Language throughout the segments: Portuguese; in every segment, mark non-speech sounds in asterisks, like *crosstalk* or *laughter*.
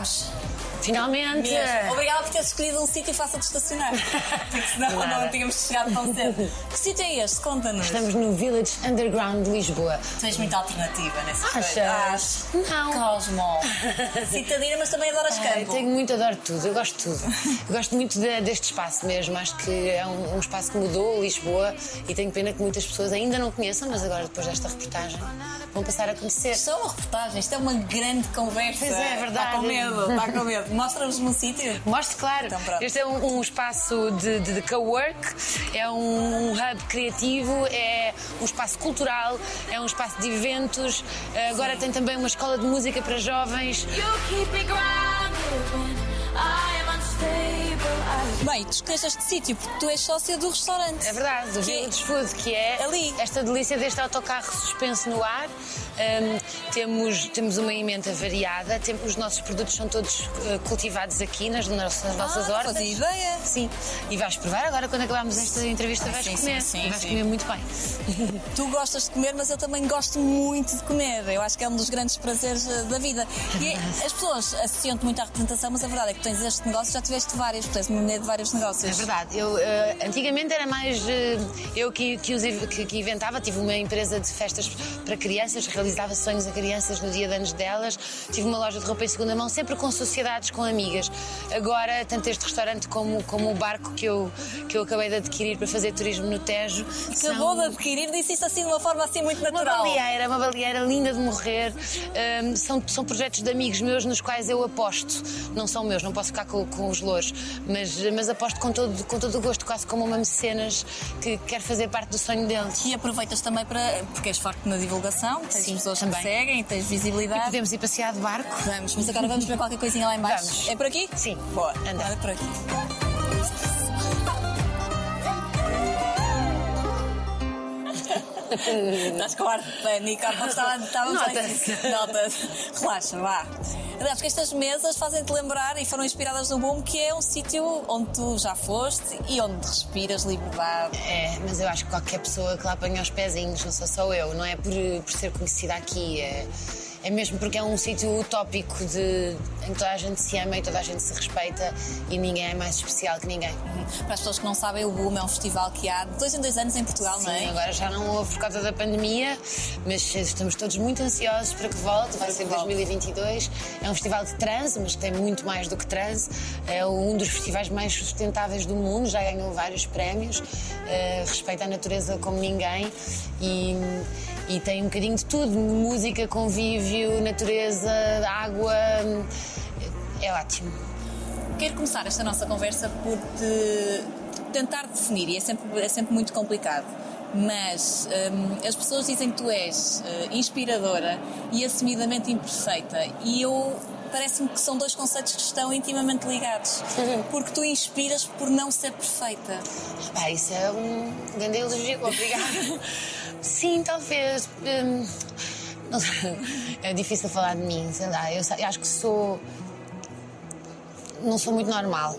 House. Finalmente! Mesmo. Obrigada por teres escolhido um sítio fácil de estacionar. *laughs* Porque senão Nada. não tínhamos chegado tão cedo. Que sítio é este? Conta-nos. Estamos no Village Underground de Lisboa. Tu és muito alternativa nessa Achas? Acho. Não. Cosmo. *laughs* Citadina, mas também adoras Ai, campo. tenho muito, adoro tudo, eu gosto de tudo. Eu gosto muito de- deste espaço mesmo, acho que é um, um espaço que mudou Lisboa e tenho pena que muitas pessoas ainda não conheçam, mas agora depois desta reportagem vão passar a conhecer. Isto é uma reportagem, isto é uma grande conversa. Pois é, é verdade. Está com medo, está com medo. Mostra-nos um sítio. Mostre, claro. Então, este é um, um espaço de, de, de co-work, é um, hub criativo, é um espaço cultural, é um espaço de eventos. Agora tem também uma escola de música para jovens. Bem, tu escolheste este sítio porque tu és sócia do restaurante. É verdade, do Que- Village Food, que é Ali. esta delícia deste autocarro suspenso no ar. Ahm, temos, temos uma emenda variada, temos, os nossos produtos são todos eh, cultivados aqui nas, nossas- nas nossas Ah, hortas. fazia ideia. Sim, e vais provar agora quando acabarmos esta entrevista, Ah, vais sim, comer. sim, sim, vais comer muito bem. *laughs* Tu gostas de comer, mas eu também gosto muito de comer. Eu acho que é um dos grandes prazeres eh, da vida. E *laughs* as pessoas associam-te muito à representação, mas a verdade é que tens este negócio, já tiveste vários, tu és uma mulher de vários negócios. É verdade. Eu, eh, antigamente era mais eh, eu que, que, que- que inventava. Tive uma empresa de festas para crianças, realizava sonhos a crianças no dia de anos delas. Tive uma loja de roupa em segunda mão, sempre com sociedades, com amigas. Agora, tanto este restaurante como, como o barco que eu, que eu acabei de adquirir para fazer turismo no Tejo. Acabou de são- adquirir, disse isso assim de uma forma assim muito uma natural. baleeira, uma baleeira linda de morrer. Ahm, são, são projetos de amigos meus nos quais eu aposto. Não são meus, não posso ficar com, com os louros, mas, mas aposto com todo, com todo o gosto, quase como uma mecenas que quer fazer parte do sonho deles. E aproveitas também para. porque és forte na divulgação, tens Sim, pessoas que seguem, tens visibilidade. Podemos ir passear de barco? Vamos, mas agora vamos ver qualquer coisinha lá em baixo. Vamos. É por aqui? Sim. Boa, Anda. Anda por aqui. Estás com ar de pânico, há pouco estava- estávamos cima. Nota-se. Relaxa, vá. Aliás, porque estas mesas fazem-te lembrar e foram inspiradas no Boom, que é um sítio onde tu já foste e onde respiras liberdade. É, mas eu acho que qualquer pessoa que lá apanha os pezinhos, não sou só eu, não é por, por ser conhecida aqui, é, é mesmo porque é um sítio utópico de, em que toda a gente se ama e toda a gente se respeita e ninguém é mais especial que ninguém. Para as pessoas que não sabem, o Boom é um festival que há de dois em dois anos em Portugal, não Sim, é? agora já não houve por causa da pandemia, mas estamos todos muito ansiosos para que volte. Vai ser que volte. 2022. É um festival de trans, mas tem muito mais do que trans. É um dos festivais mais sustentáveis do mundo, já ganhou vários prémios, eh, respeita a natureza como ninguém e, e tem um bocadinho de tudo: música, convívio, natureza, água. É ótimo. Quero começar esta nossa conversa por te tentar definir, e é sempre, é sempre muito complicado. Mas hum, as pessoas dizem que tu és eh, inspiradora e assumidamente imperfeita, e eu parece-me que são dois conceitos que estão intimamente ligados. Porque tu inspiras por não ser perfeita. Pá, isso é um grande elogio, obrigada. *laughs* Sim, talvez. hum, *laughs* é difícil falar de mim, sei lá. Eu acho que sou. Não sou muito normal.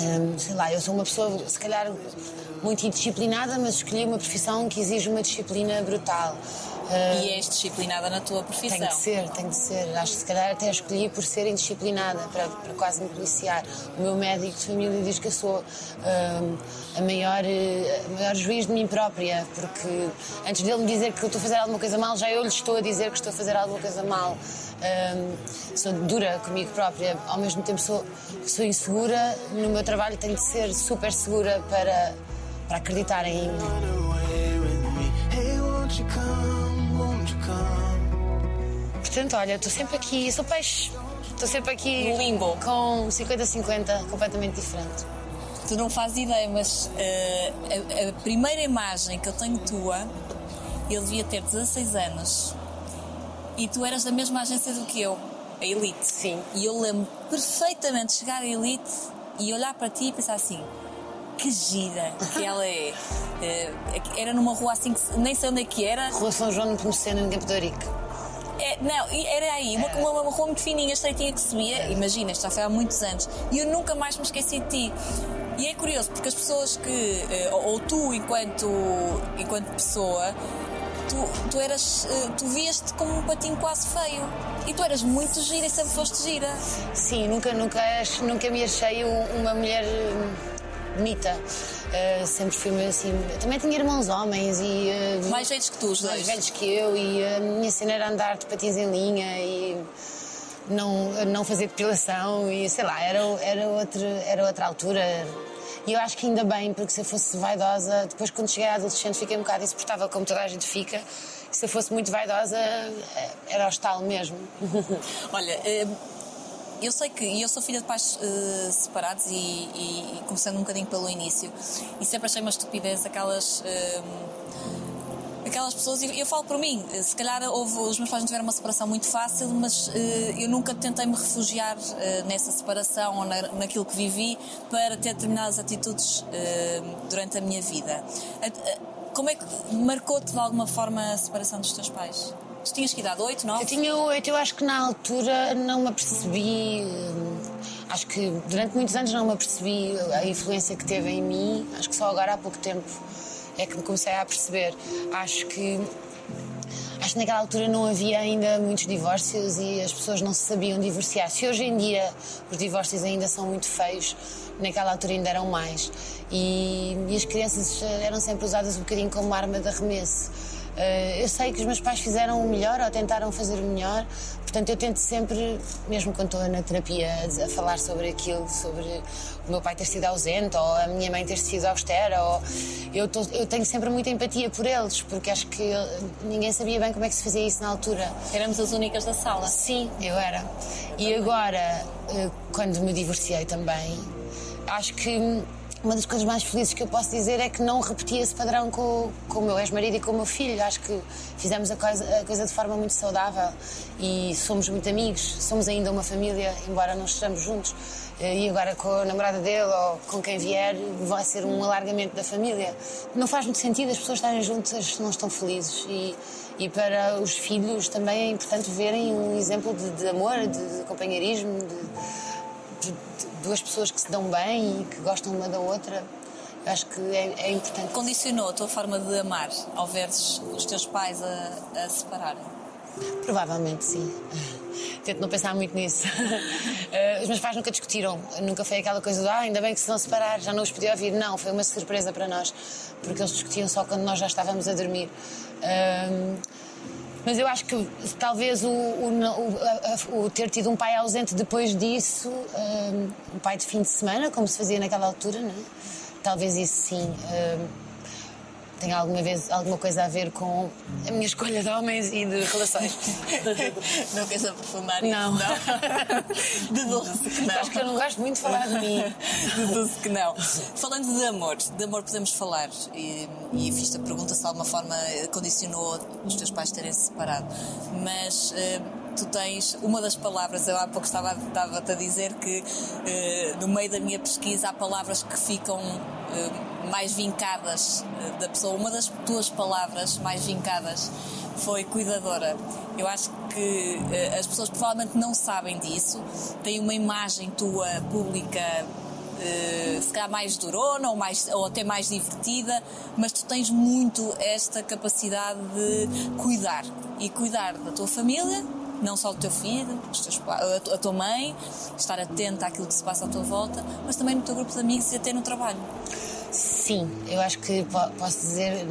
Hum, sei lá, eu sou uma pessoa, se calhar, muito indisciplinada, mas escolhi uma profissão que exige uma disciplina brutal. Hum, E és disciplinada na tua profissão. tem de ser, tem de ser. Acho que se calhar até escolhi por ser indisciplinada, para, para quase me policiar. O meu médico de família diz que eu sou hum, a, maior, eh, a maior juiz de mim própria, porque antes dele me dizer que eu estou a fazer alguma coisa mal, já eu lhe estou a dizer que estou a fazer alguma coisa mal. Hum, sou dura comigo própria, ao mesmo tempo sou, sou insegura. No meu trabalho tenho de ser super segura para, para acreditar em mim. Portanto, olha, estou sempre aqui, sou peixe. Estou sempre aqui No limbo. com 50-50, completamente diferente. Tu não fazes ideia, mas eh, a, a primeira imagem que eu tenho tua, ele devia ter 16 anos e tu eras da mesma agência do que eu, a Elite. Sim. E eu lembro perfeitamente de chegar à Elite e olhar para ti e pensar assim: que gira que ela é. *laughs* Eh, era numa rua assim que nem sei onde é que era. Rua São João de Nepomuceno, em Campo de Ourique. É, não, era aí, uma, uma, uma rua muito fininha, estreitinha que subia, imagina, isto já foi há muitos anos, e eu nunca mais me esqueci de ti. E é curioso, porque as pessoas que, eh, ou tu enquanto, enquanto pessoa, tu, tu eras. eh, Tu vias-te como um patinho quase feio. E tu eras muito gira e sempre foste gira. Sim, nunca, nunca, nunca me achei um- uma mulher hum, bonita. Uh, sempre fui meio assim. Também tinha irmãos homens e. uh, Mais velhos que tu, os mais velhos que eu e a minha cena era andar de patins em linha e não, não fazer depilação e sei lá, era, era, outra, era outra altura. E eu acho que ainda bem, porque se eu fosse vaidosa, depois quando cheguei à adolescente fiquei um bocado insuportável, como toda a gente fica. E se eu fosse muito vaidosa, eh, era hostal mesmo. *laughs* Olha, eh, eu sei que eu sou filha de pais eh, separados e, e- começando um bocadinho pelo início e sempre achei uma estupidez aquelas eh, aquelas pessoas e eu falo por mim eh, se calhar houve, os meus pais não tiveram uma separação muito fácil mas eh, eu nunca tentei me refugiar eh, nessa separação ou na, naquilo que vivi para ter determinadas atitudes durante a minha vida como é que marcou-te de alguma forma a separação dos teus pais? Tu tinhas que idade? 8, 9? Eu tinha oito, eu acho que na altura não me apercebi. hum, Acho que durante muitos anos não me apercebi a influência que teve em mim. Acho que só agora há pouco tempo é que me comecei a perceber. Acho que. Acho que naquela altura não havia ainda muitos divórcios e as pessoas não se sabiam divorciar. Se hoje em dia os divórcios ainda são muito feios, naquela altura ainda eram mais. E, e as crianças eh, eram sempre usadas um bocadinho como arma de arremesso. Eh, eu sei que os meus pais fizeram o melhor ou tentaram fazer o melhor, portanto eu tento sempre, mesmo quando estou na terapia, a falar sobre aquilo, sobre o meu pai ter sido ausente ou a minha mãe ter sido austera. Ou... Eu, tô- eu tenho sempre muita empatia por eles, porque acho que ninguém sabia bem como é que se fazia isso na altura. Éramos as únicas da sala. Sim, eu era. E agora, eh, quando me divorciei também, acho que uma das coisas mais felizes que eu posso dizer é que não repeti esse padrão com, com o meu ex-marido e com o meu filho. Acho que fizemos a coisa, a coisa de forma muito saudável e somos muito amigos, somos ainda uma família, embora não estejamos juntos. Eh, E agora com a namorada dele ou com quem vier, vai ser um alargamento da família. Não faz muito sentido as pessoas estarem juntas se não estão felizes. E, e para os filhos também é importante verem um exemplo de, de amor, de, de companheirismo, de, de- duas pessoas que se dão bem e que gostam uma da outra. Acho que é, é importante. Condicionou a tua forma de amar ao veres os teus pais a, a separarem? Provavelmente sim. *laughs* Tento não pensar muito nisso. *laughs* Eh, Os meus pais nunca discutiram, nunca foi aquela coisa de ah, ainda bem que se vão separar, já não os podia ouvir. Não, foi uma surpresa para nós, porque eles discutiam só quando nós já estávamos a dormir. Mas eu acho que talvez o, o, o- o ter tido um pai ausente depois disso, ahm, um pai de fim de semana, como se fazia naquela altura, não é? talvez isso sim ahm, tenha alguma, vez, alguma coisa a ver com a minha escolha de homens e de relações. *laughs* não queres aprofundar Não. isso? Não. *laughs* Deduzo que não. Acho que eu não gosto muito de falar de mim. Deduzo que não. Falando de amor, de amor podemos falar. E, e fiz-te a pergunta se de alguma forma condicionou os teus pais terem se separado. Mas eh, tu tens uma das palavras, eu há pouco estava, estava-te a dizer que eh, no meio da minha pesquisa há palavras que ficam eh, mais vincadas eh, da pessoa. Uma das tuas palavras mais vincadas foi cuidadora. Eu acho que eh, as pessoas provavelmente não sabem disso, têm uma imagem tua pública eh, se calhar mais durona ou, mais, ou até mais divertida, mas tu tens muito esta capacidade de cuidar e cuidar da tua família, não só do teu filho, teus a tua mãe, estar atenta àquilo que se passa à tua volta, mas também no teu grupo de amigos e até no trabalho. Sim, eu acho que po- posso dizer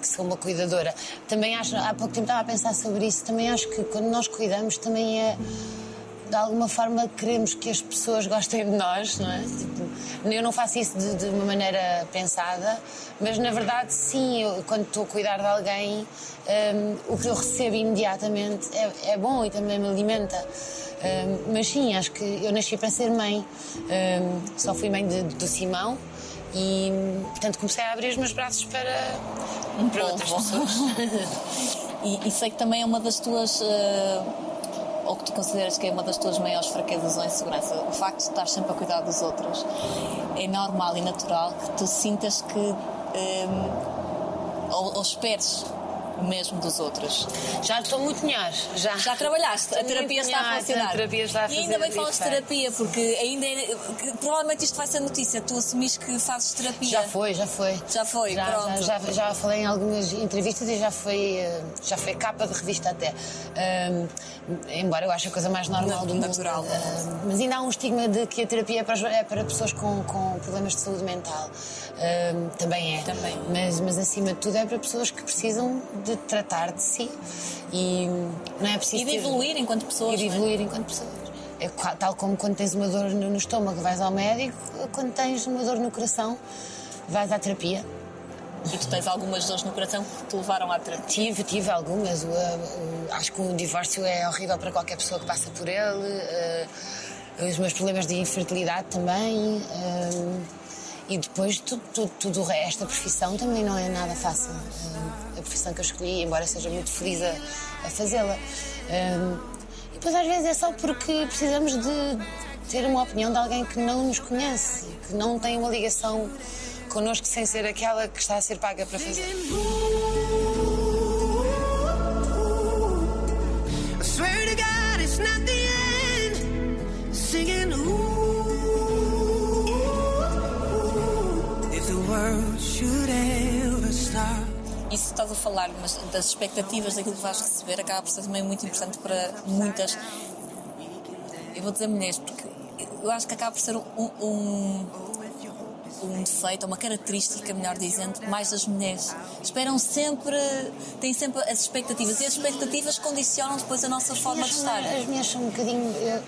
que sou uma cuidadora. Também acho, há pouco tempo estava a pensar sobre isso, também acho que quando nós cuidamos também é de alguma forma queremos que as pessoas gostem de nós, não é? Tipo, eu não faço isso de, de uma maneira pensada, mas na verdade sim, eu, quando estou a cuidar de alguém, hum, o que eu recebo imediatamente é, é bom e também me alimenta. Hum, mas sim, acho que eu nasci para ser mãe. Hum, só fui mãe de- do Simão e, portanto, comecei a abrir os meus braços para, para outras pessoas. *laughs* E, e sei que também é uma das tuas. eh, ou que tu consideras que é uma das tuas maiores fraquezas ou insegurança, o facto de estar sempre a cuidar dos outros. É normal e natural que tu sintas que. eh, ou, ou esperes mesmo dos outros. Já estou muito melhor. Já, Já trabalhaste, a terapia está a funcionar. A terapia está a e ainda bem que falas de terapia, porque ainda é- provavelmente isto vai ser notícia. Tu assumiste que fazes terapia. Já foi, já foi. Já foi, já, pronto. Já, já, já falei em algumas entrevistas e já foi, eh, já foi capa de revista até. Ahm, embora eu ache a coisa mais normal do mundo. natural. Ahm, mas ainda há um estigma de que a terapia é para, é para pessoas com, com problemas de saúde mental. Ahm, também é. Também. Mas, mas acima de tudo é para pessoas que precisam de tratar de si. E não é preciso E de ter- evoluir enquanto pessoas. e de é? evoluir enquanto pessoas. É tal como quando tens uma dor no, estômago vais ao médico, quando tens uma dor no coração vais à terapia. E tu tens algumas dores no coração que te levaram à terapia. Tive, tive algumas. O, o- acho que o divórcio é horrível para qualquer pessoa que passa por ele. eh, os meus problemas de infertilidade também. eh, e depois tudo, tudo, tudo o resto. A profissão também não é nada fácil. Eh, a profissão que eu escolhi, embora seja muito feliz a, a fazê-la. Eh, e depois às vezes é só porque precisamos de ter uma opinião de alguém que não nos conhece, que não tem uma ligação connosco sem ser aquela que está a ser paga para fazer. Isso estás a falar, mas das expectativas daquilo que vais receber acaba por ser também muito importante para muitas. Eu vou dizer mulheres, porque eu acho que acaba por ser um, um, um defeito, uma característica, melhor dizendo, mais das mulheres. Esperam sempre, têm sempre as expectativas e as expectativas condicionam depois a nossa forma de estar. As mulheres são um bocadinho. eu-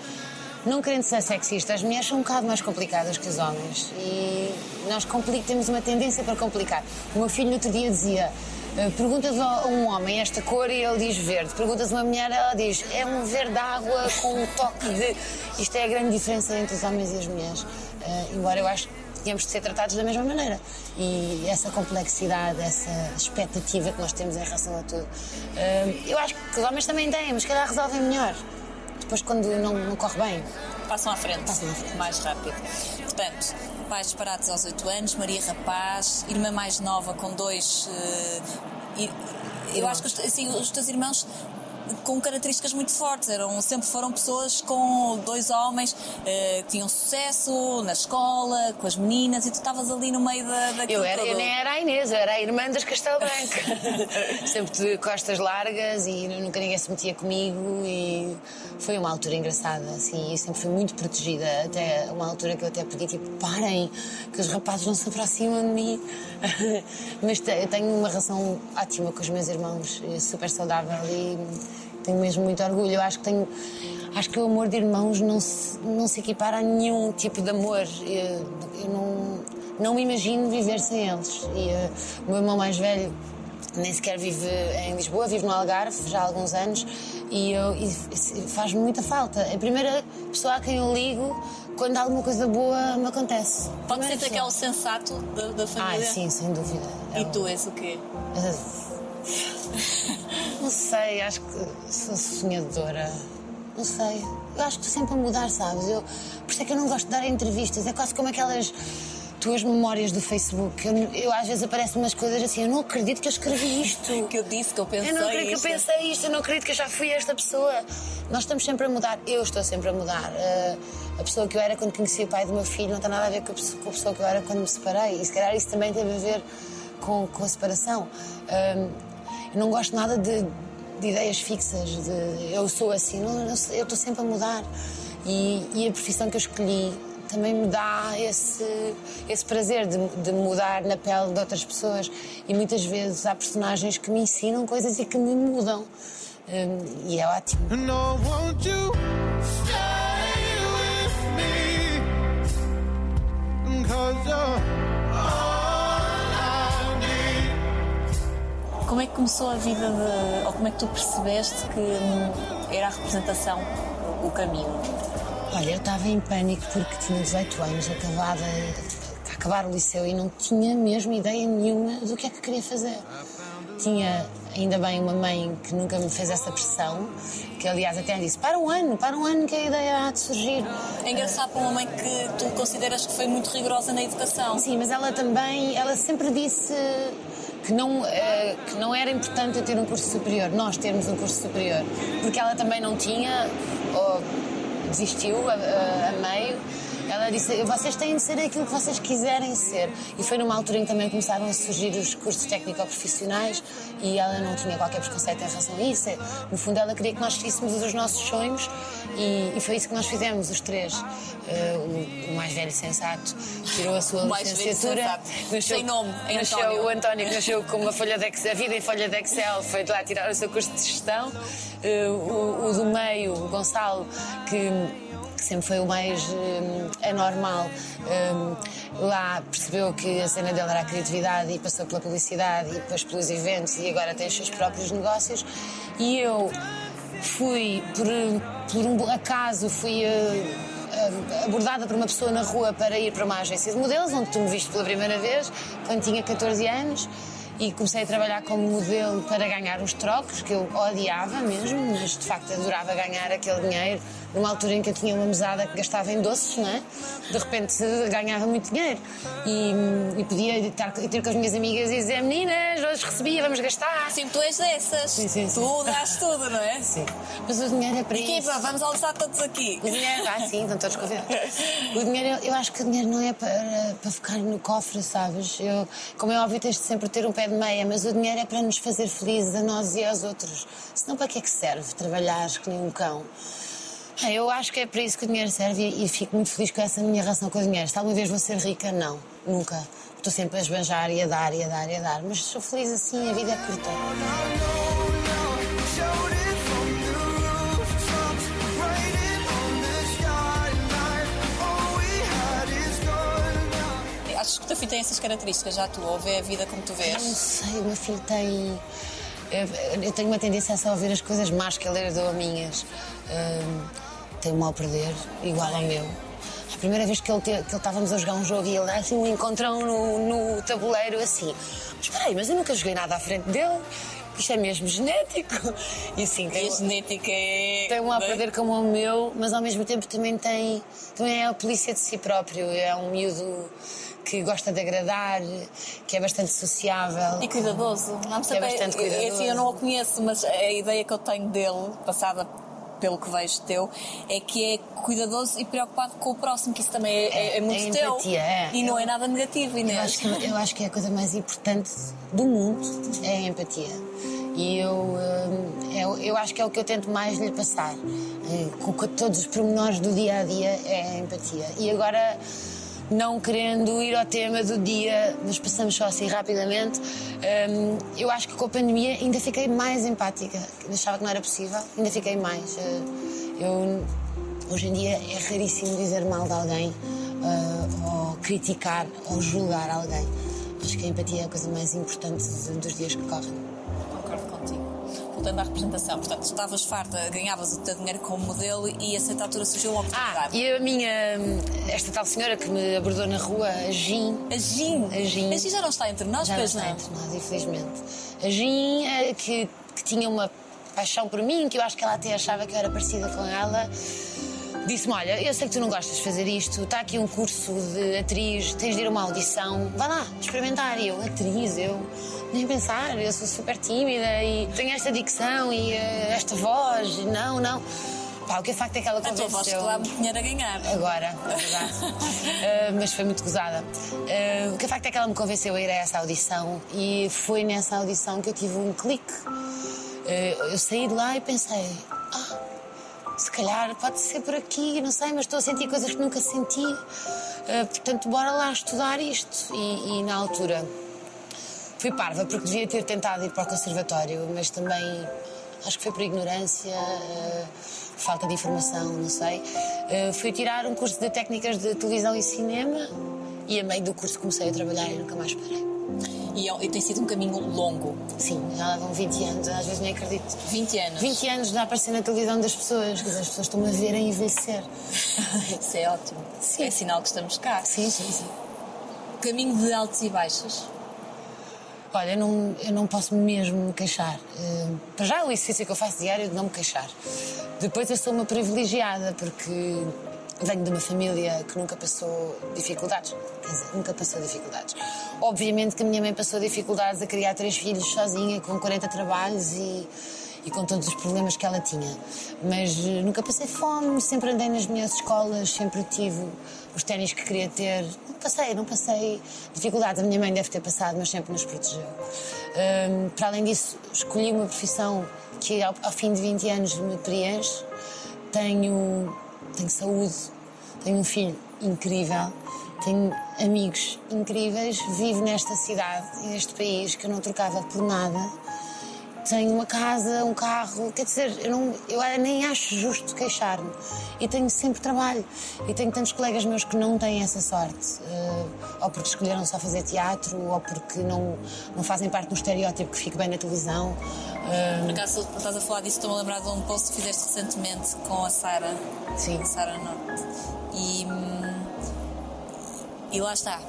não querendo ser sexista, as mulheres são um bocado mais complicadas que os homens. E nós temos uma tendência para complicar. O meu filho no outro dia dizia. Eh, Perguntas a um homem esta cor e ele diz verde. Perguntas a uma mulher, ela diz é um verde água com um toque de. Isto é a grande diferença entre os homens e as mulheres. Eh, embora eu acho que tínhamos de ser tratados da mesma maneira. E essa complexidade, essa expectativa que nós temos em relação a tudo. eh, eu acho que os homens também têm, mas calhar resolvem melhor. Depois, quando não, não corre bem. Passam à frente, Passam à frente. mais rápido. Portanto, pais separados aos 8 anos, Maria Rapaz, irmã mais nova com dois. ir- eu acho que assim, os teus irmãos com características muito fortes, eram, sempre foram pessoas com dois homens eh, que tinham sucesso na escola, com as meninas, e tu estavas ali no meio da, daquilo Eu, era, todo. eu nem era a Inês, eu era a irmã das Castelo Branco. *laughs* sempre de costas largas e nunca ninguém se metia comigo e foi uma altura engraçada, assim, e sempre fui muito protegida, até uma altura que eu até pedi, tipo, parem, que os rapazes não se aproximam de mim. *laughs* Mas eu tenho uma relação ótima com os meus irmãos, eh, super saudável e tenho mesmo muito orgulho. Eu acho que tenho. Acho que o amor de irmãos não se, não se equipara a nenhum tipo de amor. Eu, eu não, não me imagino viver sem eles. E eh, o meu irmão mais velho nem sequer vive em Lisboa, vive no Algarve já há alguns anos e, eu- e faz-me muita falta. É a primeira pessoa a quem eu ligo quando alguma coisa boa me acontece. Pode ser que é o sensato da, da Ah, família. sim, sem dúvida. É E o- tu és o quê? Não sei, acho que sou sonhadora. Não sei. Eu acho que estou sempre a mudar, sabes? Eu, por isso é que eu não gosto de dar entrevistas. É quase como aquelas tuas memórias do Facebook. Eu, eu às vezes aparecem umas coisas assim, eu não acredito que eu escrevi isto. *laughs* Que eu disse, que eu pensei. Eu não acredito que eu pensei isto, eu não acredito que eu já fui esta pessoa. Nós estamos sempre a mudar, eu estou sempre a mudar. Eh, a pessoa que eu era quando conheci o pai do meu filho não tem nada a ver com a pessoa, com a pessoa que eu era quando me separei. E se calhar isso também teve a ver com, com a separação. Eh, eu não gosto nada de, de ideias fixas, de eu sou assim, não, eu estou sempre a mudar. E, e a profissão que eu escolhi também me dá esse, esse prazer de, de mudar na pele de outras pessoas. E muitas vezes há personagens que me ensinam coisas e que me mudam. Hum, e é ótimo. No? Cause you're Como é que começou a vida de. ou como é que tu percebeste que hum, era a representação o caminho? Olha, eu estava em pânico porque tinha 18 anos, acabada a acabar o liceu e não tinha mesmo ideia nenhuma do que é que queria fazer. Tinha, ainda bem, uma mãe que nunca me fez essa pressão, que aliás até me disse: para um ano, para um ano que a ideia há de surgir. É engraçado para uma mãe que tu consideras que foi muito rigorosa na educação. Sim, mas ela também, ela sempre disse que não, eh, que não era importante eu ter um curso superior, nós termos um curso superior, porque ela também não tinha, ou desistiu a, a- a meio. Ela disse: vocês têm de ser aquilo que vocês quiserem ser. E foi numa altura em que também começaram a surgir os cursos técnico-profissionais e ela não tinha qualquer preconceito em relação a isso. No fundo, ela queria que nós seguíssemos os nossos sonhos e, e foi isso que nós fizemos, os três. Eh, o, o mais velho sensato tirou a sua licenciatura. sensato. Sem nome, é nasceu António. o António, que nasceu com uma folha de Excel, a vida em folha de Excel, foi de lá tirar o seu curso de gestão. Eh, o, o do meio, o Gonçalo, que que sempre foi o mais eh, anormal. Eh, lá percebeu que a cena dele era a criatividade e passou pela publicidade e depois pelos eventos e agora tem os seus próprios negócios. E eu fui, por, por um acaso, fui. eh, abordada por uma pessoa na rua para ir para uma agência de modelos, onde tu me viste pela primeira vez, quando tinha 14 anos, e comecei a trabalhar como modelo para ganhar uns trocos, que eu odiava mesmo, mas de facto adorava ganhar aquele dinheiro, numa altura em que eu tinha uma mesada que gastava em doces, não é? De repente ganhava muito dinheiro. E, e podia estar, ter com as minhas amigas e dizer: Meninas, hoje recebi, vamos gastar. Sim, tu és dessas. Sim, sim, sim. Tu dás tudo, não é? Sim. Mas o dinheiro é para isso. Equipa, vamos almoçar todos aqui. O dinheiro, ah, sim, estão todos convidados. *laughs* O dinheiro, eu acho que o dinheiro não é para, para ficar no cofre, sabes? Eu, como é óbvio, tens de sempre ter um pé de meia, mas o dinheiro é para nos fazer felizes a nós e aos outros. Senão, para que é que serve trabalhar que nem um cão? Ah, Eu acho que é para isso que o dinheiro serve e, fico muito feliz com essa minha relação com o dinheiro. Se alguma vez vou ser rica, não, nunca. Estou sempre a esbanjar e a dar e a dar e a dar, mas sou feliz assim, a vida é curta. Achas que o teu filho tem essas características? Já tu ouve a vida como tu Eu não vês? sei, o meu filho tem. Eu, tenho uma tendência a só ouvir as coisas más que ele herdou a minhas. Hum, tem um mal perder, igual ao meu. A primeira vez que ele, te- que ele estávamos a jogar um jogo e ele dá assim um encontrão no, no tabuleiro, assim. Mas espera aí, mas eu nunca joguei nada à frente dele. Isto é mesmo genético. *laughs* E assim, E tem, a genética é. tem um é? perder como o meu, mas ao mesmo tempo também tem. Também é a polícia de si próprio. É um miúdo que gosta de agradar, que é bastante sociável. E cuidadoso. Não É bastante cuidadoso. É assim, eu não o conheço, mas a ideia que eu tenho dele, passada pelo que vejo teu, é que é cuidadoso e preocupado com o próximo, que isso também é, é- é muito É teu. empatia, é. E não é nada negativo, Eu Inês. acho, que, eu acho que é a coisa mais importante do mundo é a empatia. E eu, hum, eu, eu acho que é o que eu tento mais lhe passar. Eh, com todos os pormenores do dia a dia é a empatia. E agora, não querendo ir ao tema do dia, mas passamos só assim rapidamente, hum, eu acho que com a pandemia ainda fiquei mais empática. Achava que não era possível, ainda fiquei mais. Eh, Eu, hoje em dia é raríssimo dizer mal de alguém, ah, ou criticar, ou julgar alguém. Acho que a empatia é a coisa mais importante dos dias que correm. Voltando à representação, portanto, estavas farta, ganhavas o teu dinheiro como modelo e a certa altura surgiu uma Ah, oportunidade. e a minha, esta tal senhora que me abordou na rua, a Jean, A Gin. A Gin. A Gin já não está entre nós, já não pois está não? entre nós, infelizmente. A Jean, eh, que, que tinha uma paixão por mim, que eu acho que ela até achava que eu era parecida com ela, disse-me: Olha, eu sei que tu não gostas de fazer isto, está aqui um curso de atriz, tens de ir a uma audição, vai lá, experimentar. E eu, atriz, eu nem pensar, eu sou super tímida e tenho esta dicção e eh, esta voz, não, não. Pá, o que é facto é que ela A tua voz convenceu. muito dinheiro a ganhar. Agora, é verdade. Uh, *laughs* mas foi muito gozada. Uh, o que é facto é que ela me convenceu a ir a essa audição e foi nessa audição que eu tive um clique. Uh, eu saí de lá e pensei: ah, se calhar pode ser por aqui, não sei, mas estou a sentir coisas que nunca senti. Uh, portanto, bora lá estudar isto. E, e na altura fui parva porque devia ter tentado ir para o conservatório, mas também acho que foi por ignorância, eh, falta de informação, não sei. Eh, fui tirar um curso de técnicas de televisão e cinema e a meio do curso comecei a trabalhar e nunca mais parei. E, é- e tem sido um caminho longo. Sim, já levam 20 anos, às vezes nem acredito. 20 anos. 20 anos de aparecer na televisão das pessoas, quer dizer, as pessoas estão-me a ver a envelhecer. *laughs* Isso é ótimo. Sim. É sinal que estamos cá. Sim, sim, sim. Caminho de altos e baixos. Olha, eu não, eu não posso mesmo me queixar. Eh, para já, o exercício que eu faço diário é de não me queixar. Depois, eu sou uma privilegiada porque venho de uma família que nunca passou dificuldades. Quer dizer, nunca passou dificuldades. obviamente que a minha mãe passou dificuldades a criar três filhos sozinha, com 40 trabalhos e, e com todos os problemas que ela tinha. Mas eh, nunca passei fome, sempre andei nas minhas escolas, sempre tive os ténis que queria ter. Não passei, não passei dificuldades. A minha mãe deve ter passado, mas sempre nos protegeu. Hum, para além disso, escolhi uma profissão que ao, ao fim de 20 anos me preenche. Tenho, tenho saúde, tenho um filho incrível, tenho amigos incríveis, vivo nesta cidade neste país que eu não trocava por nada. Tenho uma casa, um carro, quer dizer, eu, não, eu nem acho justo queixar-me. E tenho sempre trabalho. E tenho tantos colegas meus que não têm essa sorte. eh, ou porque escolheram só fazer teatro, ou porque não, não fazem parte do estereótipo que fica bem na televisão. Eh, Por acaso, estás a falar disso, estou-me a lembrar de um post que fizeste recentemente com a Sara. Sim. A Sara Norte. E, hum, e lá está.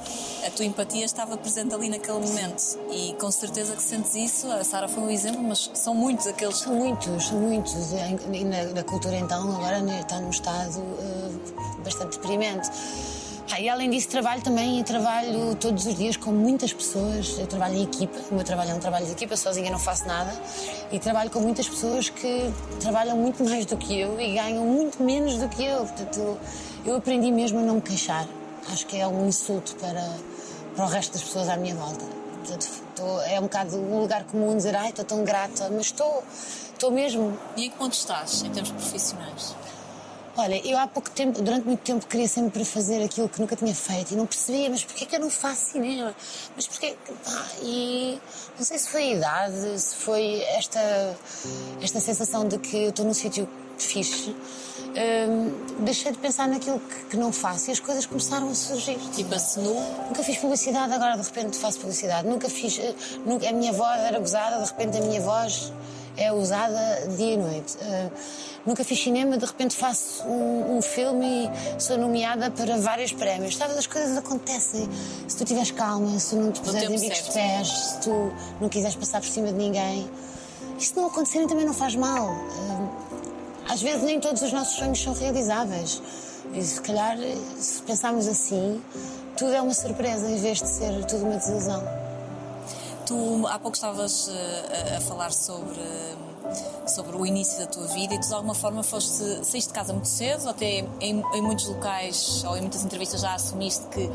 A tua empatia estava presente ali naquele momento. E com certeza que sentes isso. A Sara foi um exemplo, mas são muitos aqueles. São muitos, muitos. E na, na cultura, então, agora né, está num estado eh, bastante deprimente. Ah, e além disso, trabalho também e trabalho todos os dias com muitas pessoas. Eu trabalho em equipa, o meu trabalho é um trabalho de equipa, sozinha não faço nada. E trabalho com muitas pessoas que trabalham muito mais do que eu e ganham muito menos do que eu. Portanto, eu aprendi mesmo a não me queixar. Acho que é um insulto para, para o resto das pessoas à minha volta. Portanto, estou- é um bocado um lugar comum dizer, ai, estou tão grata, mas estou, estou mesmo. E em que ponto estás, em termos profissionais? Olha, eu há pouco tempo, durante muito tempo, queria sempre fazer aquilo que nunca tinha feito e não percebia, mas porquê que eu não faço cinema? Mas porquê que. pá, e não sei se foi a idade, se foi esta, esta sensação de que eu estou num sítio fixe. Hum, deixei de pensar naquilo que, que não faço e as coisas começaram a surgir. Tipo a Senu, Nunca fiz publicidade, agora de repente faço publicidade. Nunca fiz. eh, nunca- a minha voz era gozada, de repente a minha voz é usada dia e noite. Eh, nunca fiz cinema, de repente faço um, um filme e sou nomeada para vários prémios. Sabes, as coisas acontecem. Se tu tiveres calma, se tu não te puseres em bicos de pés, se tu não quiseres passar por cima de ninguém. E se não acontecerem também não faz mal. Eh, às vezes nem todos os nossos sonhos são realizáveis. E se calhar, se pensarmos assim, tudo é uma surpresa em vez de ser tudo uma desilusão. tu há pouco estavas eh, a, a falar sobre, sobre o início da tua vida e tu de alguma forma foste, saíste de casa muito cedo, até em, em muitos locais ou em muitas entrevistas já assumiste que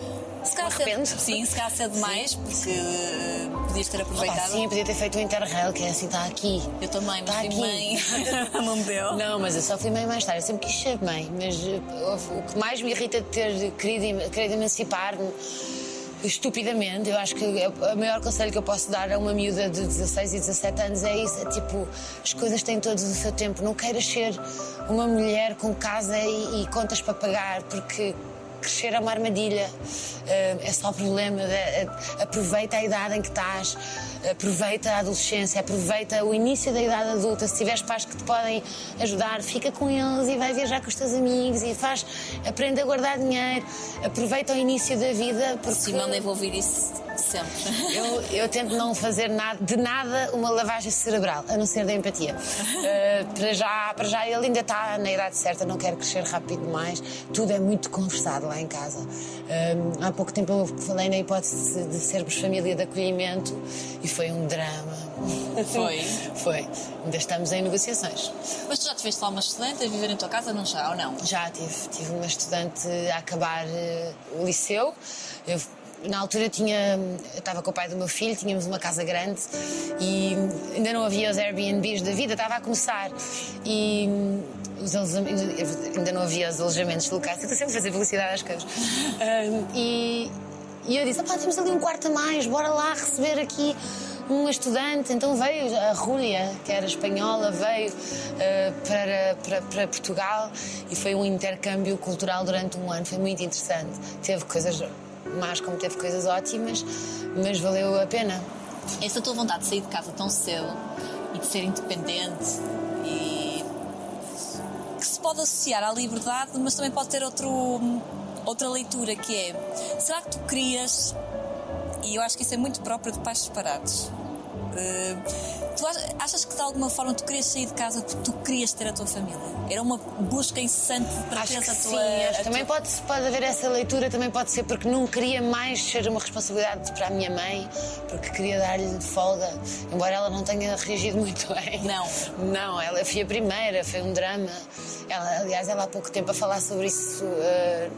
se calhar cedo, sim, se calhar cedo demais, porque eh, podias ter aproveitado. sim, eu podia ter feito o Interrail, que é assim, está aqui. Eu também, mas Tá fui aqui. mãe. *laughs* não me deu. Não, mas eu só fui mãe mais tarde. Eu sempre quis ser mãe, mas eh, o que mais me irrita de ter querido, querido emancipar-me estupidamente, eu acho que o maior conselho que eu posso dar a uma miúda de 16 e 17 anos é isso: é tipo, as coisas têm todos o seu tempo. Não queiras ser uma mulher com casa e, e contas para pagar, porque crescer é uma armadilha, eh, é só problema. eh, aproveita a idade em que estás, aproveita a adolescência, aproveita o início da idade adulta. Se tiveres pais que te podem ajudar, fica com eles e vai viajar com os teus amigos e faz, aprende a guardar dinheiro, aproveita o início da vida. Porque Simão deve ouvir isso sempre. *laughs* eu, eu tento não fazer nada, de nada uma lavagem cerebral, a não ser da empatia. Uh, *laughs* para, já, para já ele ainda está na idade certa, não quer crescer rápido demais. Tudo é muito conversado lá em casa. Um, há pouco tempo eu falei na hipótese de sermos família de acolhimento e foi um drama. *laughs* Foi? Foi. Ainda estamos em negociações. Mas tu já tiveste lá uma estudante a viver em tua casa, não já, ou não? Já tive, tive uma estudante a acabar eh, o liceu. Eu, na altura tinha, estava com o pai do meu filho, tínhamos uma casa grande e ainda não havia os Airbnbs da vida, estava a começar. E os ainda não havia os alojamentos locais, eu estou sempre a fazer publicidade às coisas. Hum, e, e eu disse: "Opá, temos ali um quarto a mais, bora lá receber aqui uma estudante. Então veio a Rúlia, que era espanhola, veio eh, para, para, para Portugal e foi um intercâmbio cultural durante um ano. Foi muito interessante. Teve coisas más, como teve coisas ótimas, mas valeu a pena. Essa tua vontade de sair de casa tão cedo e de ser independente e que se pode associar à liberdade, mas também pode ter outro, outra leitura que é será que tu querias, e eu acho que isso é muito próprio de pais separados, Eh, tu ach- achas que de alguma forma tu querias sair de casa porque tu querias ter a tua família? Era uma busca incessante para Acho teres que a sim, tua. acho a também tua- pode, pode haver essa leitura, também pode ser porque não queria mais ser uma responsabilidade para a minha mãe, porque queria dar-lhe folga, embora ela não tenha reagido muito *laughs* bem. Não. Não, ela foi a primeira, foi um drama. Ela, aliás, ela há pouco tempo a falar sobre isso eh,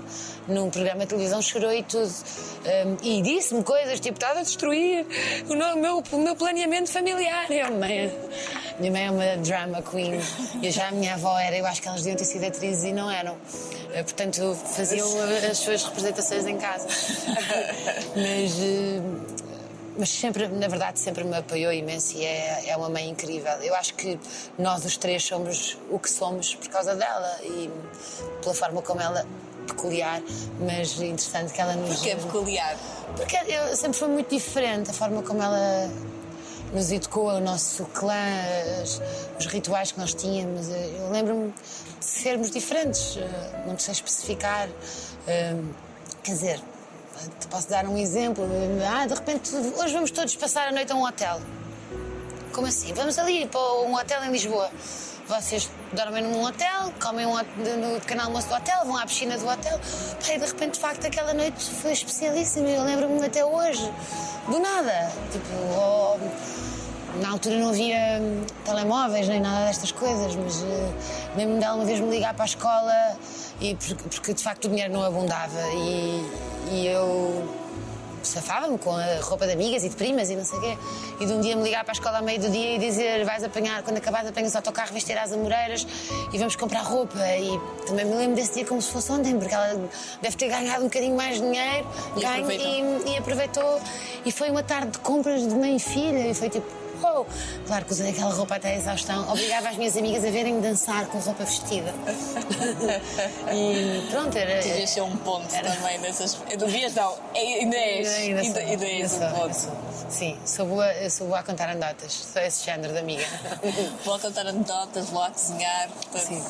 num programa de televisão chorou e tudo. Eh, e disse-me coisas tipo: estás a destruir o meu, o meu planeamento familiar. Eu, mãe, minha mãe é uma drama queen. E já a minha avó era, eu acho que elas deviam ter sido atrizes e não eram. Eh, portanto, faziam eh, as suas representações em casa. *laughs* Mas. eh, mas sempre, na verdade, sempre me apoiou imenso e é, é uma mãe incrível. Eu acho que nós os três somos o que somos por causa dela e pela forma como ela peculiar, mas interessante que ela nos. Que é peculiar. Porque eu sempre foi muito diferente a forma como ela nos educou, o nosso clã, as- os rituais que nós tínhamos. Eu lembro-me de sermos diferentes, eh, não sei especificar. eh, Quer dizer, te posso dar um exemplo. Ah, de repente, hoje vamos todos passar a noite a um hotel. Como assim? Vamos ali para um hotel em Lisboa. Vocês dormem num hotel, comem um no pequeno almoço do hotel, vão à piscina do hotel. E de repente, de facto, aquela noite foi especialíssima. Eu lembro-me até hoje. Do nada. Tipo, oh, na altura não havia hum, telemóveis nem nada destas coisas, mas eh, lembro-me dela uma vez me ligar para a escola e porque, porque, de facto o dinheiro não abundava e, e eu safava-me com a roupa de amigas e de primas e não sei o quê. E de um dia me ligar para a escola ao meio do dia e dizer vais apanhar, quando acabares apanhas o autocarro, vais ter às Amoreiras e vamos comprar roupa. E também me lembro desse dia como se fosse ontem, porque ela deve ter ganhado um bocadinho mais de dinheiro E ganho, aproveitou. e, e aproveitou. E foi uma tarde de compras de mãe e filha e foi tipo... Oh, claro que usei aquela roupa até a exaustão. Obrigava as minhas amigas a verem-me dançar com roupa vestida. *laughs* e pronto, era. Tu devias ser um ponto também nessas. Devias não, é- ainda és. Ainda Ainda, ainda és um ponto. Sim, sou boa, eu sou boa a contar anedotas. Sou esse género de amiga. *laughs* Vou contar anedotas, vou lá cozinhar. portanto. Sim.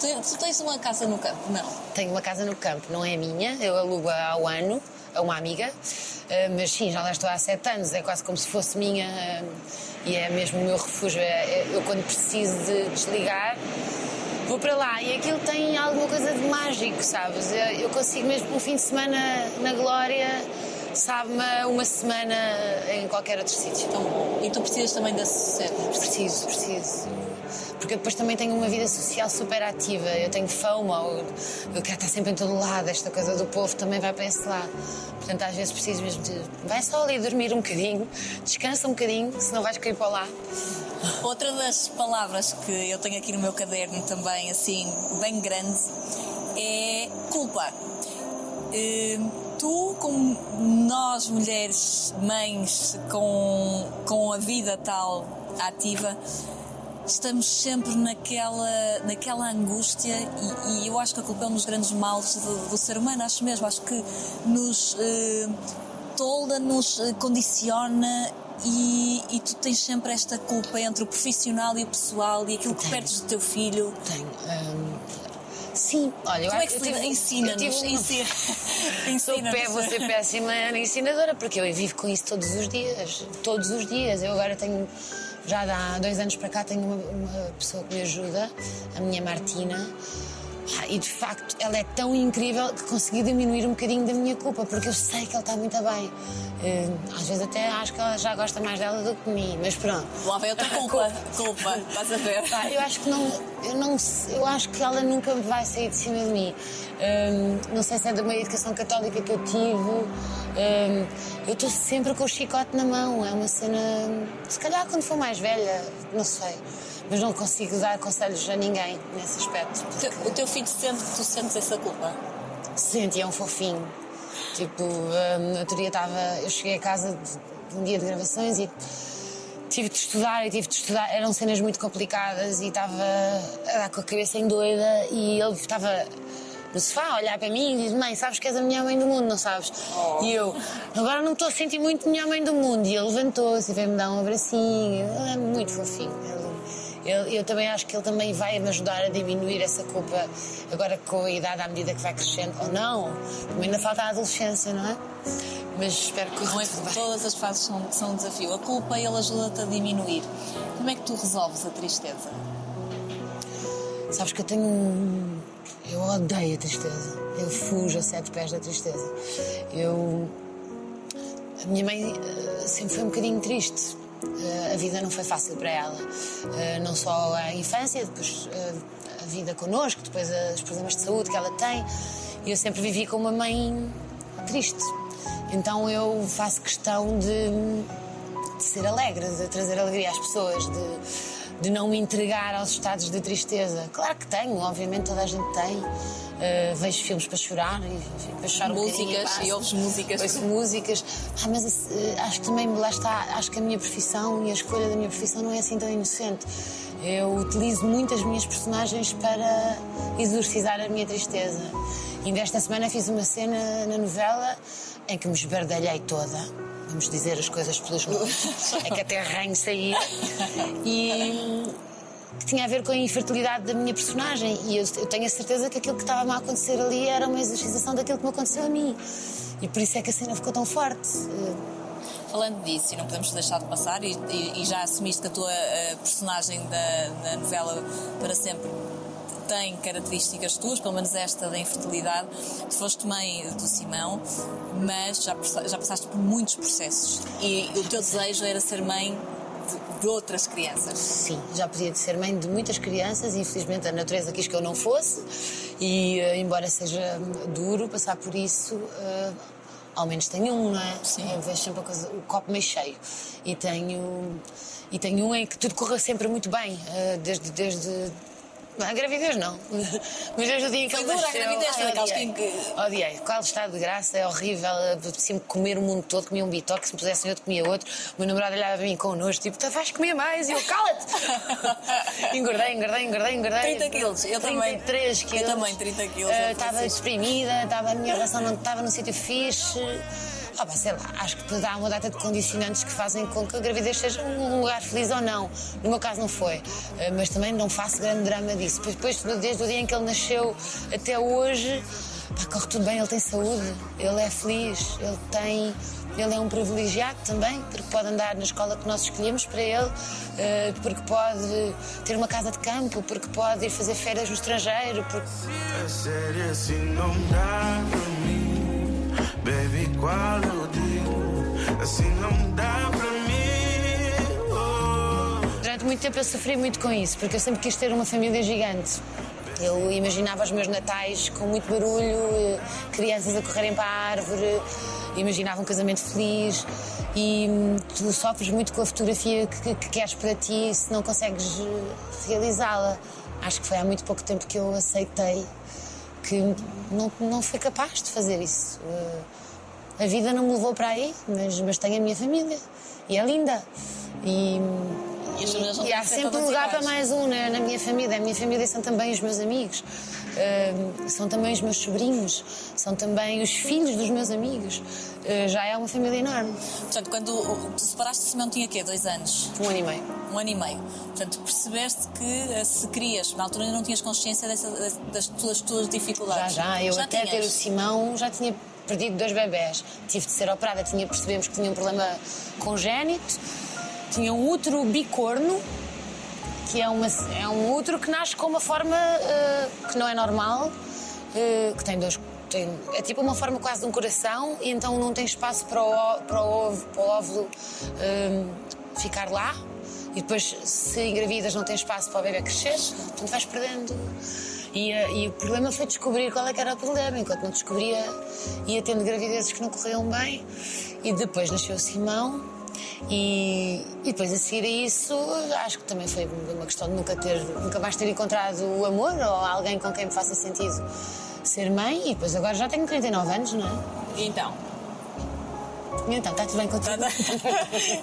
Tu, tu tens uma casa no campo? Não. Tenho uma casa no campo, não é minha, eu alugo ao ano a uma amiga, eh, mas sim, já lá estou há sete anos, é quase como se fosse minha eh, e é mesmo o meu refúgio. É- é- Eu, quando preciso de desligar, vou para lá e aquilo tem alguma coisa de mágico, sabes? Eu, eu consigo mesmo um fim de semana na Glória, sabe-me uma semana em qualquer outro sítio. Tão bom. E tu precisas também desse sossego. Preciso, preciso. Porque eu depois também tenho uma vida social super ativa. Eu tenho FOMO, eu, quero estar sempre em todo lado. Esta coisa do povo também vai para esse lado. Portanto, às vezes preciso mesmo de. Vai só ali dormir um bocadinho, descansa um bocadinho, senão vais cair para lá. Outra das palavras que eu tenho aqui no meu caderno também, assim, bem grande, é culpa. Eh, Tu, como nós mulheres, mães, com, com a vida tal ativa, estamos sempre naquela, naquela angústia e, e eu acho que a culpa é um dos grandes males do, do ser humano, acho mesmo, acho que nos eh, tolda, nos eh, condiciona e, e tu tens sempre esta culpa entre o profissional e o pessoal e aquilo que Tenho. perdes do teu filho. Tenho. hum, sim, olha, eu Como é acho que se eu lida? Ensina-nos, eu tive ensina- *laughs* Sou pé, vou ser péssima ensinadora, porque eu vivo com isso todos os dias. Todos os dias. Eu agora tenho, já há dois anos para cá, tenho uma, uma pessoa que me ajuda, a minha Martina. Ah, E de facto, ela é tão incrível que consegui diminuir um bocadinho da minha culpa, porque eu sei que ela está muito bem. Eh, Às vezes até acho que ela já gosta mais dela do que de mim, mas pronto. Lá vem outra *laughs* culpa. culpa, estás a ver? Pá, eu acho que não, eu não, eu acho que ela nunca vai sair de cima de mim. Hum, não sei se é de uma educação católica que eu tive. Hum, eu estou sempre com o chicote na mão. É uma cena. Se calhar quando for mais velha, não sei. Mas não consigo dar conselhos a ninguém nesse aspecto. O teu- O teu filho sente que tu sentes essa culpa? Sente, é um fofinho. Tipo, no outro dia estava. Eu cheguei a casa de, de um dia de gravações e tive de estudar e tive de estudar. Eram cenas muito complicadas e estava a dar com a cabeça em doida e ele estava no sofá a olhar para mim e diz: Mãe, sabes que és a melhor mãe do mundo, não sabes? E eu, agora não estou a sentir muito melhor mãe do mundo. E ele levantou-se e veio-me dar um abracinho. Ele é muito fofinho. Ele- ele- eu também acho que ele também vai me ajudar a diminuir essa culpa agora com a idade à medida que vai crescendo. Ou não, também ainda falta a adolescência, não é? mas espero que corra é tudo bem. todas as fases são, são um desafio. A culpa, ele ajuda-te a diminuir. Como é que tu resolves a tristeza? Sabes que eu tenho um. Eu odeio a tristeza. Eu fujo a sete pés da tristeza. Eu. A minha mãe eh, sempre foi um bocadinho triste. Eh, a vida não foi fácil para ela. Eh, não só a infância, depois eh, a vida connosco, depois os problemas de saúde que ela tem. E eu sempre vivi com uma mãe triste. Então eu faço questão de de ser alegre, de trazer alegria às pessoas, de, de não me entregar aos estados de tristeza. Claro que tenho, obviamente toda a gente tem. Uh, vejo filmes para chorar e para chorar um Músicas, passa. e ouves músicas. Ouço músicas. Ah, mas uh, acho que também lá está, acho que a minha profissão e a escolha da minha profissão não é assim tão inocente. Eu utilizo muito as minhas personagens para exorcizar a minha tristeza. E desta semana fiz uma cena na novela em que me esbardalhei toda. Vamos dizer as coisas pelos nomes. é que até ranho saía. E que tinha a ver com a infertilidade da minha personagem. E eu, eu tenho a certeza que aquilo que estava a acontecer ali era uma exorcização daquilo que me aconteceu a mim. E por isso é que a cena ficou tão forte. Falando disso, e não podemos deixar de passar, e, e- e já assumiste a tua eh, personagem da, da novela para sempre tem características tuas, pelo menos esta da infertilidade. Tu foste mãe do Simão, mas já, já passaste por muitos processos. E o teu desejo era ser mãe de, de outras crianças. Sim, já podia ser mãe de muitas crianças infelizmente a natureza quis que eu não fosse. E eh, embora seja duro passar por isso, eh, ao menos tenho um, não é? Sim. Eu vejo sempre coisa- o copo meio cheio. E tenho, e tenho um em que tudo corra sempre muito bem, eh, desde. desde não, a gravidez não. Mas desde o dia em que ele dura a nasceu. gravidez, foi daqueles odiei. que- Odiei. Qual estado de graça, é horrível. Apetecia-me comer o mundo todo, comia um bitoque, se me pusessem outro, comia outro. O meu namorado olhava para mim com nojo, tipo, "Tu vais comer mais? E eu, cala-te! *laughs* engordei, engordei, engordei, engordei. 30 quilos, eu também. 33 Eu quilos. também, 30 quilos, Eh, eu Estava Francisco. deprimida, a minha relação não estava num sítio fixe. Ah, sei lá, acho que depois há uma data de condicionantes que fazem com que a gravidez seja um lugar feliz ou não. No meu caso não foi, Eh, mas também não faço grande drama disso. Depois, depois, desde o dia em que ele nasceu até hoje, pá, corre tudo bem, ele tem saúde, ele é feliz, ele tem. Ele é um privilegiado também, porque pode andar na escola que nós escolhemos para ele, eh, porque pode ter uma casa de campo, porque pode ir fazer férias no estrangeiro, porque É sério assim não dá pra mim Baby, qual eu digo Assim não dá pra mim oh. Durante muito tempo eu sofri muito com isso, porque eu sempre quis ter uma família gigante. Eu imaginava os meus natais com muito barulho, eh, crianças a correrem para a árvore, imaginava um casamento feliz e hum, tu sofres muito com a fotografia que, que queres para ti se não consegues eh, realizá-la. Acho que foi há muito pouco tempo que eu aceitei que não, não fui capaz de fazer isso. Eh, A vida não me levou para aí, mas, mas tenho a minha família e é linda. E, E e há sempre lugar para mais um na, na minha família. A minha família são também os meus amigos, eh, são também os meus sobrinhos, são também os filhos dos meus amigos. Eh, já é uma família enorme. Portanto, quando tu separaste, o Simão tinha quê? Dois anos? Um ano e meio. Um ano e meio. Portanto, percebeste que eh, se querias, na altura ainda não tinhas consciência dessa- das tuas, tuas Já, dificuldades. já. Eu até tinhas. ter o Simão já tinha perdido dois bebés. Tive de ser operada, tinha, percebemos que tinha um problema congénito. Tinha um útero bicorno, que é, uma, é um útero que nasce com uma forma eh, que não é normal, eh, que tem dois. Tem, é tipo uma forma quase de um coração e então não tem espaço para o, para o, óvulo, para o óvulo eh, ficar lá. E depois, se engravidas, não tem espaço para o bebê crescer, portanto vais perdendo. E, eh, e o problema foi descobrir qual é que era o problema. Enquanto não descobria, ia tendo gravidezes que não corriam bem. E depois nasceu o Simão. E, e depois a seguir a isso, acho que também foi uma questão de nunca, ter, nunca mais ter encontrado o amor ou alguém com quem me faça sentido ser mãe. E depois agora já tenho 39 anos, não é? Então. Então, está tudo bem contigo? *laughs*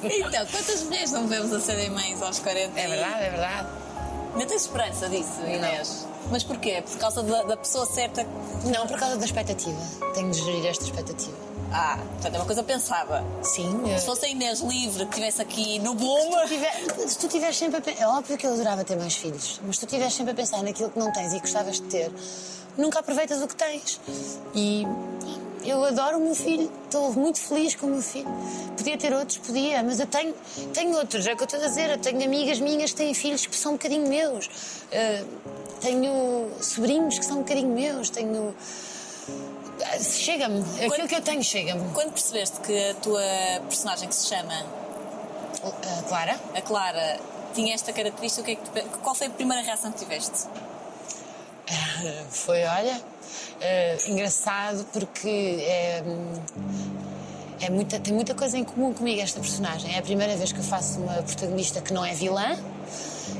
então, quantas mulheres não vemos a serem mães aos 40? É verdade, é verdade. Ainda tens esperança disso, Inês? Mas porquê? Por causa da, da pessoa certa? Não, por causa da expectativa. Tenho de gerir esta expectativa. Ah, portanto é uma coisa pensada. Sim. eh, Se fosse a Inês livre que estivesse aqui no boom. Se tiver- se tu estiveres sempre a pensar. É óbvio que eu adorava ter mais filhos, mas se tu estiveres sempre a pensar naquilo que não tens e gostavas de ter, nunca aproveitas o que tens. E eu adoro o meu filho, estou muito feliz com o meu filho. Podia ter outros, podia, mas eu tenho, tenho outros, é o que eu estou a dizer. Eu tenho amigas minhas que têm filhos que são um bocadinho meus, Uh, tenho sobrinhos que são um bocadinho meus, tenho. Chega-me, aquilo que eu tenho chega-me. Quando percebeste que a tua personagem que se chama Uh, Clara? a Clara tinha esta característica, o que é que tu- qual foi a primeira reação que tiveste? Foi, olha, eh, engraçado porque é, é muita, tem muita coisa em comum comigo esta personagem. É a primeira vez que eu faço uma protagonista que não é vilã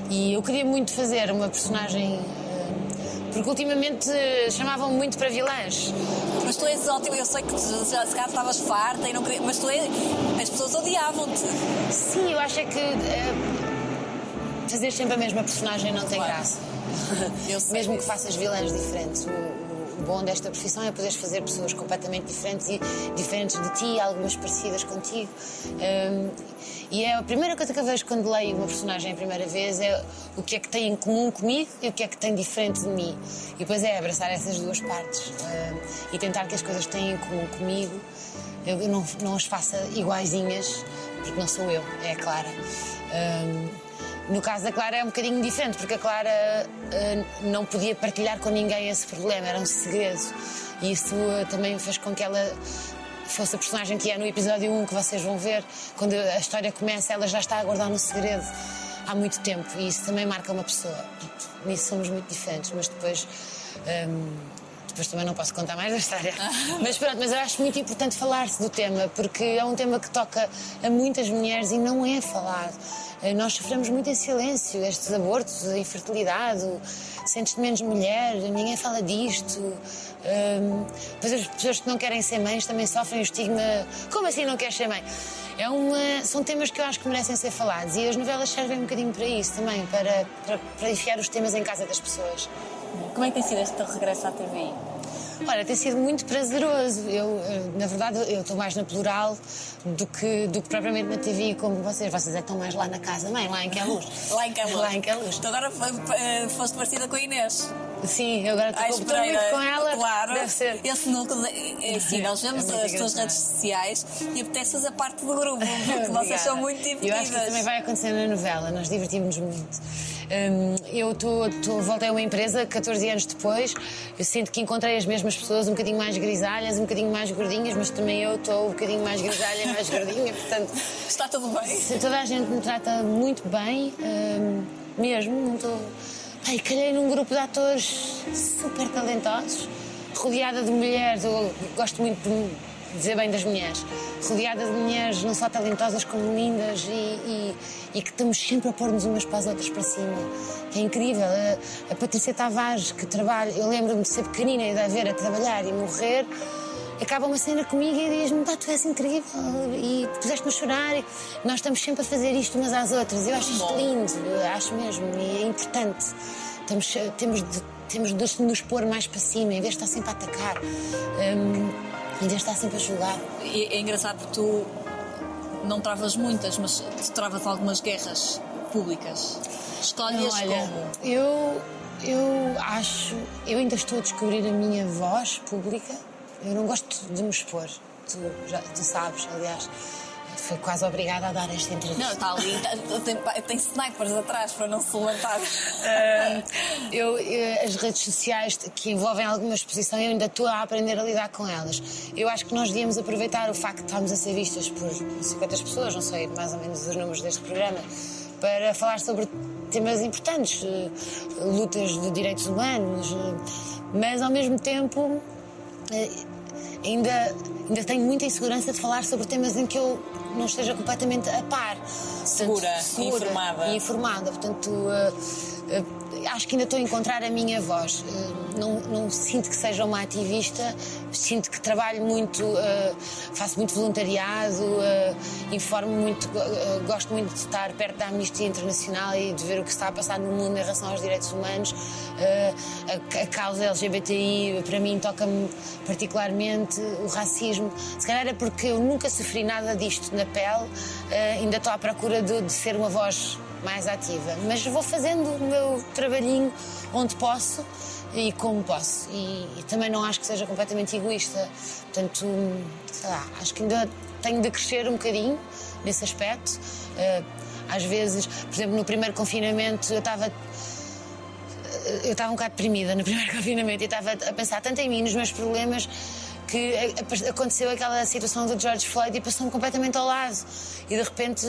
e eu queria muito fazer uma personagem. eh, porque ultimamente chamavam-me muito para vilãs. Mas tu és ótimo, eu sei que tu já se calhar estavas farta e não queria, mas tu és, as pessoas odiavam-te. Sim, eu acho é que eh, fazer sempre a mesma personagem não tem Claro. graça. *laughs* Eu sei Mesmo que faças vilãs diferentes. O bom desta profissão é poderes fazer pessoas completamente diferentes e diferentes de ti, algumas parecidas contigo. Hum, e é a primeira coisa que eu vejo quando leio uma personagem a primeira vez é o que é que tem em comum comigo e o que é que tem diferente de mim. E depois é abraçar essas duas partes hum, e tentar que as coisas que têm em comum comigo eu não, não as faça iguaizinhas, porque não sou eu, é a Clara. Hum, no caso da Clara é um bocadinho diferente, porque a Clara eh, não podia partilhar com ninguém esse problema, era um segredo. E isso eh, também fez com que ela fosse a personagem que é no episódio 1 que vocês vão ver. Quando a história começa, ela já está a guardar no segredo há muito tempo. E isso também marca uma pessoa. Nisso somos muito diferentes, mas depois. hum, depois também não posso contar mais da história. *laughs* Mas pronto, mas eu acho muito importante falar-se do tema, porque é um tema que toca a muitas mulheres e não é falado. Eh, Nós sofremos muito em silêncio, estes abortos, a infertilidade, sentes-te menos mulher, ninguém fala disto. Hum, Depois as pessoas que não querem ser mães também sofrem o estigma. Como assim não queres ser mãe? É uma, são temas que eu acho que merecem ser falados e as novelas servem um bocadinho para isso também, para, para, para enfiar os temas em casa das pessoas. Como é que tem sido este teu regresso à TVI? Olha, tem sido muito prazeroso. Eu, eh, na verdade, eu estou mais na plural do que, do que propriamente na TV, como vocês. Vocês é que estão mais lá na casa, mãe, lá em Queluz. Lá em Queluz. Lá em Queluz. Tu agora eh, foste parecida com a Inês. Sim, eu agora estou espera, muito com ela. Claro. Deve ser. Esse núcleo, de- é assim, nós vemos É as tuas redes sociais e apetece fazer parte do grupo, *laughs* porque vocês são muito Eu acho que divertidas. isso também vai acontecer na novela, nós divertimos-nos muito. Hum, eu tô, tô- voltei a uma empresa 14 anos depois, eu sinto que encontrei as mesmas pessoas, um bocadinho mais grisalhas, um bocadinho mais gordinhas, mas também eu estou um bocadinho mais grisalha mais gordinha, portanto. Está tudo bem? Toda a gente me trata muito bem, hum, mesmo, não estou. Ai, calhei num grupo de atores super talentosos, rodeada de mulheres, eu gosto muito de dizer bem das mulheres, rodeada de mulheres não só talentosas como lindas e, e- e que estamos sempre a pôr-nos umas para as outras para cima. Que é incrível. A, a Patrícia Tavares, que trabalha, eu lembro-me de ser pequenina e de a ver a trabalhar e morrer acaba uma cena comigo e diz-me: "Pá, tu és incrível e puseste-me a chorar. E nós estamos sempre a fazer isto umas às outras. Eu acho isto lindo, acho mesmo, e é importante. Estamos, temos, de, temos de nos pôr mais para cima, em vez de estar sempre a atacar, hum, de estar sempre a julgar. E é engraçado porque tu não travas muitas, mas tu travas algumas guerras públicas. Escolhes Olha, como? eu, eu acho, eu ainda estou a descobrir a minha voz pública. Eu não gosto de me expor. Tu, já, tu sabes, aliás, foi quase obrigada a dar esta entrevista. Não, está ali, *laughs* tem, tem snipers atrás para não se levantar. Ah, eu, eh, as redes sociais que envolvem alguma exposição, eu ainda estou a aprender a lidar com elas. Eu acho que nós devíamos aproveitar o facto de estarmos a ser vistas por 50 pessoas, não sei mais ou menos os números deste programa, para falar sobre temas importantes, eh, lutas de direitos humanos, eh, mas ao mesmo tempo eh, ainda, ainda tenho muita insegurança de falar sobre temas em que eu não esteja completamente a par. Portanto, Segura, informada. E informada. Portanto, eh, eh, acho que ainda estou a encontrar a minha voz. Eh, não, não sinto que seja uma ativista, sinto que trabalho muito, eh, faço muito voluntariado, eh, informo muito, gosto muito de estar perto da Amnistia Internacional e de ver o que está a passar no mundo em relação aos direitos humanos. A, causa LGBTI, para mim, toca-me particularmente o racismo. Se calhar é porque eu nunca sofri nada disto na pele, ainda estou à procura de, de ser uma voz mais ativa. Mas vou fazendo o meu trabalhinho onde posso e como posso. E, e também não acho que seja completamente egoísta. Portanto, sei lá, acho que ainda tenho de crescer um bocadinho nesse aspecto. Eh, às vezes, por exemplo, no primeiro confinamento eu estava eu estava um bocado deprimida no *laughs* primeiro confinamento e estava a pensar tanto em mim, nos meus problemas, que aconteceu aquela situação do George Floyd e passou-me completamente ao lado. E de repente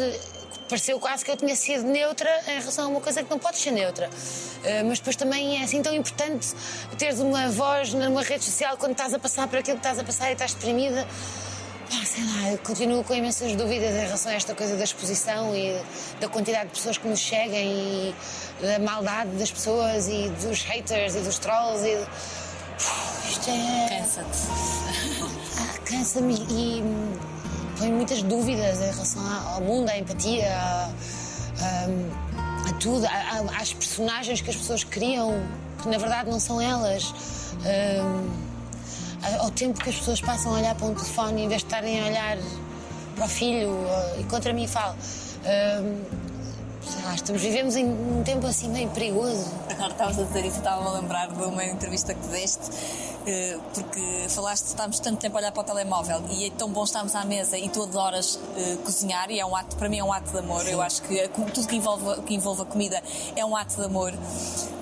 pareceu quase que eu tinha sido neutra em relação a uma coisa que não pode ser neutra. Eh, mas depois também é assim tão importante teres uma voz numa rede social quando estás a passar por aquilo que estás a passar e estás deprimida. Pá, sei lá, eu continuo com imensas dúvidas em relação a esta coisa da exposição e da quantidade de pessoas que nos seguem e da maldade das pessoas e dos haters e dos trolls e... Uf, Isto é... Cansa-te. Ah, cansa-me e põe muitas dúvidas em relação ao mundo, à empatia, a, a- a tudo, às personagens que as pessoas criam, que na verdade não são elas. Hum, ao tempo que as pessoas passam a olhar para um telefone em vez de estarem a olhar para o filho ou- e contra mim falo. Hum, sei lá, estamos, vivemos em um tempo assim meio perigoso. Agora estavas a dizer isso, estava a lembrar de uma entrevista que te deste, eh, porque falaste estamos tanto tempo a olhar para o telemóvel e é tão bom estarmos à mesa e tu adoras eh, cozinhar e é um ato, para mim é um ato de amor. Eu acho que tudo que envolve, que envolve a comida é um ato de amor.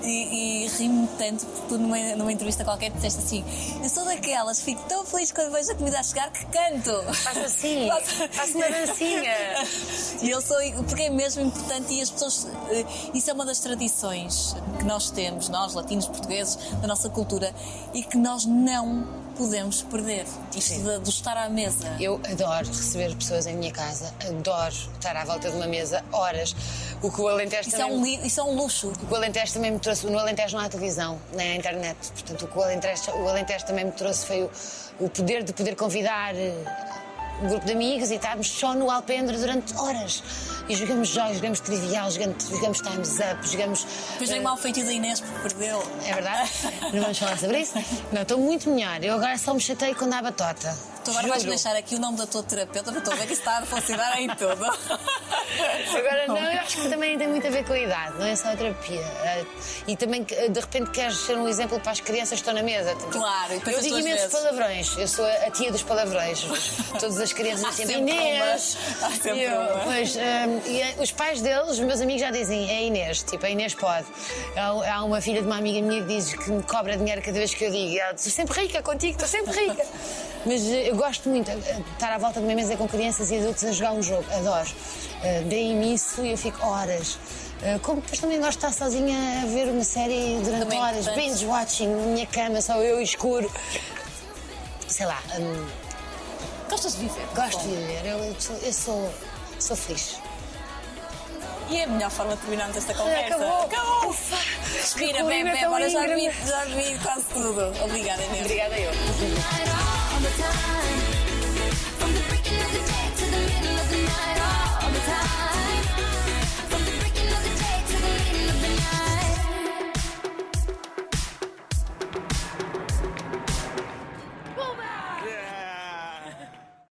E, e rimo tanto porque tu numa, numa entrevista qualquer disseste assim: Eu sou daquelas, que fico tão feliz quando vejo a comida a chegar que canto. *laughs* Faço assim, faço uma dancinha. *laughs* E eu sou, porque é mesmo importante e as pessoas. eh, Isso é uma das tradições que nós temos, nós, latinos, portugueses, da nossa cultura e que nós não podemos perder. Isto de, de estar à mesa. Eu adoro receber pessoas em minha casa, adoro estar à volta de uma mesa horas. O que o Alentejo Isso é, também. um, li- isso é um luxo. O que o Alentejo também me trouxe, no Alentejo não há televisão, nem há internet. Portanto, o que o Alentejo, o Alentejo também me trouxe foi o, o poder de poder convidar eh, um grupo de amigos e estarmos só no alpendre durante horas. E jogamos jogos, jogamos trivial, jogamos, jogamos times up, jogamos. Depois vem eh, mal feitiço da Inês porque perdeu. É verdade? *laughs* Não vamos falar sobre isso? Não, estou muito melhor. Eu agora só me chatei quando há batota. Tu agora vais Juro. deixar aqui o nome da tua terapeuta para estou a ver que isso está a funcionar em tudo. *laughs* Agora não, eu acho que também tem muito a ver com a idade, não é só a terapia. Eh, E também que, de repente queres ser um exemplo para as crianças que estão na mesa. Claro, e Eu digo imensos vezes. palavrões, eu sou a tia dos palavrões. *laughs* Todas as crianças Há sempre Inês. Há sempre eu. Pois, hum, e eh, os pais deles, os meus amigos já dizem é Inês, tipo, a Inês pode. Há, uma filha de uma amiga minha que diz que me cobra dinheiro cada vez que eu digo. Estou sempre rica contigo, estou sempre rica. *laughs* Mas eh, eu gosto muito de estar à volta de uma mesa com crianças e adultos a jogar um jogo, adoro. Uh, Deem-me isso e eu fico horas. Como depois também gosto de estar sozinha a ver uma série durante Também é horas, importante. binge watching, na minha cama, só eu escuro. Sei lá, hum, Gostas de viver? gosto de viver, eu, eu sou, eu sou, sou feliz. E é a melhor forma de terminarmos esta conversa. Acabou! Acabou! Ufa! Respira, colina bebe. tão Agora já vi, já vi quase tudo. Obrigada, Inês. Obrigada eu.